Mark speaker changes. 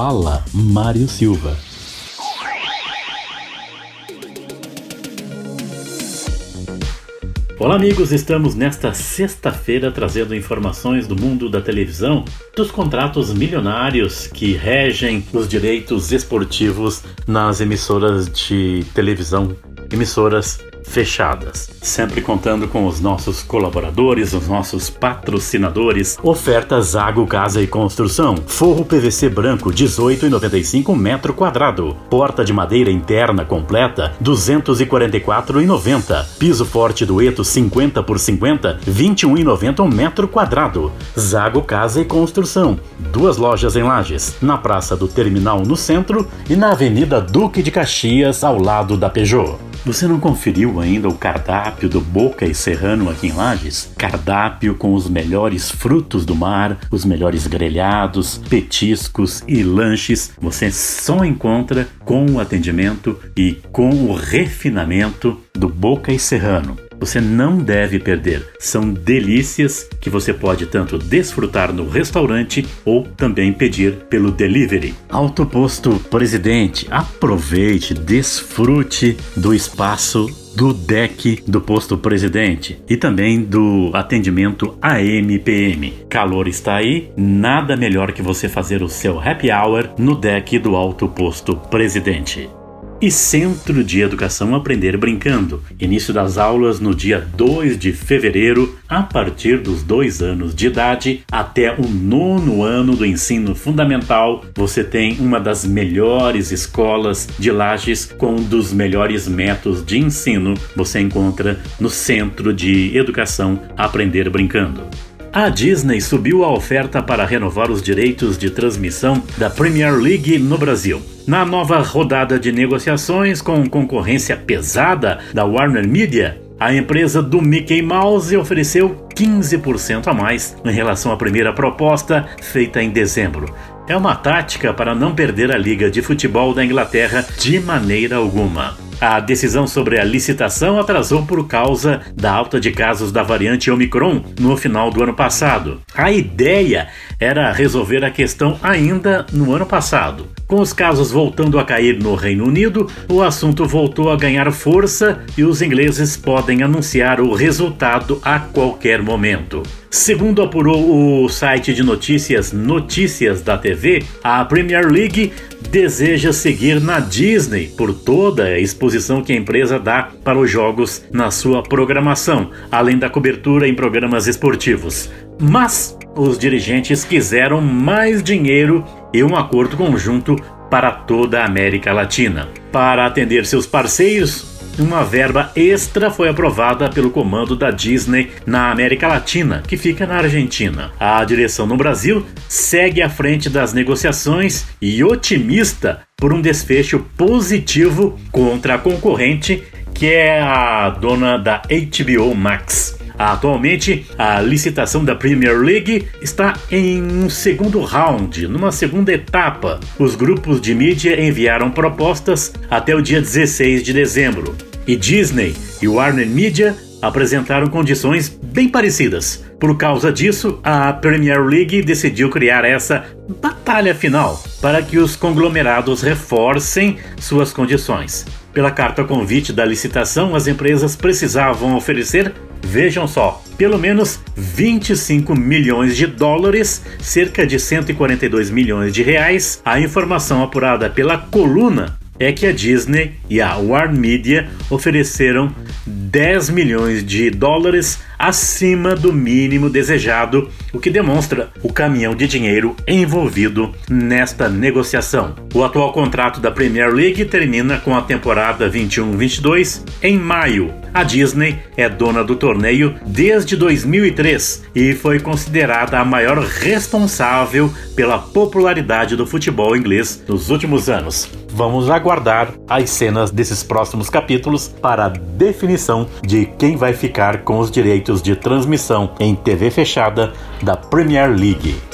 Speaker 1: Fala Mário Silva. Olá, amigos! Estamos nesta sexta-feira trazendo informações do mundo da televisão, dos contratos milionários que regem os direitos esportivos nas emissoras de televisão, emissoras fechadas. Sempre contando com os nossos colaboradores, os nossos patrocinadores. Oferta Zago Casa e Construção. Forro PVC branco 18,95 metro quadrado. Porta de madeira interna completa 244,90. Piso forte dueto 50 por 50 21,90 um metro quadrado. Zago Casa e Construção. Duas lojas em Lages, na Praça do Terminal no centro e na Avenida Duque de Caxias ao lado da Peugeot. Você não conferiu ainda o cardápio do Boca e Serrano aqui em Lages? Cardápio com os melhores frutos do mar, os melhores grelhados, petiscos e lanches. Você só encontra com o atendimento e com o refinamento do Boca e Serrano. Você não deve perder. São delícias que você pode tanto desfrutar no restaurante ou também pedir pelo delivery. Autoposto Presidente, aproveite, desfrute do espaço do deck do posto presidente e também do atendimento AMPM. Calor está aí, nada melhor que você fazer o seu happy hour no deck do Alto Posto Presidente e Centro de Educação Aprender Brincando. Início das aulas no dia 2 de fevereiro, a partir dos dois anos de idade até o nono ano do ensino fundamental. Você tem uma das melhores escolas de Lages com um dos melhores métodos de ensino. Você encontra no Centro de Educação Aprender Brincando. A Disney subiu a oferta para renovar os direitos de transmissão da Premier League no Brasil. Na nova rodada de negociações com concorrência pesada da Warner Media, a empresa do Mickey Mouse ofereceu 15% a mais em relação à primeira proposta feita em dezembro. É uma tática para não perder a Liga de Futebol da Inglaterra de maneira alguma. A decisão sobre a licitação atrasou por causa da alta de casos da variante Omicron no final do ano passado. A ideia era resolver a questão ainda no ano passado. Com os casos voltando a cair no Reino Unido, o assunto voltou a ganhar força e os ingleses podem anunciar o resultado a qualquer momento. Segundo apurou o site de notícias Notícias da TV, a Premier League deseja seguir na Disney por toda a exposição que a empresa dá para os jogos na sua programação, além da cobertura em programas esportivos. Mas os dirigentes quiseram mais dinheiro e um acordo conjunto para toda a América Latina. Para atender seus parceiros, uma verba extra foi aprovada pelo comando da Disney na América Latina, que fica na Argentina. A direção no Brasil segue à frente das negociações e otimista por um desfecho positivo contra a concorrente, que é a dona da HBO Max. Atualmente, a licitação da Premier League está em um segundo round, numa segunda etapa. Os grupos de mídia enviaram propostas até o dia 16 de dezembro. E Disney e Warner Media apresentaram condições bem parecidas. Por causa disso, a Premier League decidiu criar essa batalha final para que os conglomerados reforcem suas condições. Pela carta convite da licitação, as empresas precisavam oferecer Vejam só, pelo menos 25 milhões de dólares, cerca de 142 milhões de reais. A informação apurada pela coluna é que a Disney e a Warner Media ofereceram 10 milhões de dólares acima do mínimo desejado, o que demonstra o caminhão de dinheiro envolvido nesta negociação. O atual contrato da Premier League termina com a temporada 21-22 em maio. A Disney é dona do torneio desde 2003 e foi considerada a maior responsável pela popularidade do futebol inglês nos últimos anos. Vamos aguardar as cenas desses próximos capítulos para a definição de quem vai ficar com os direitos de transmissão em TV fechada da Premier League.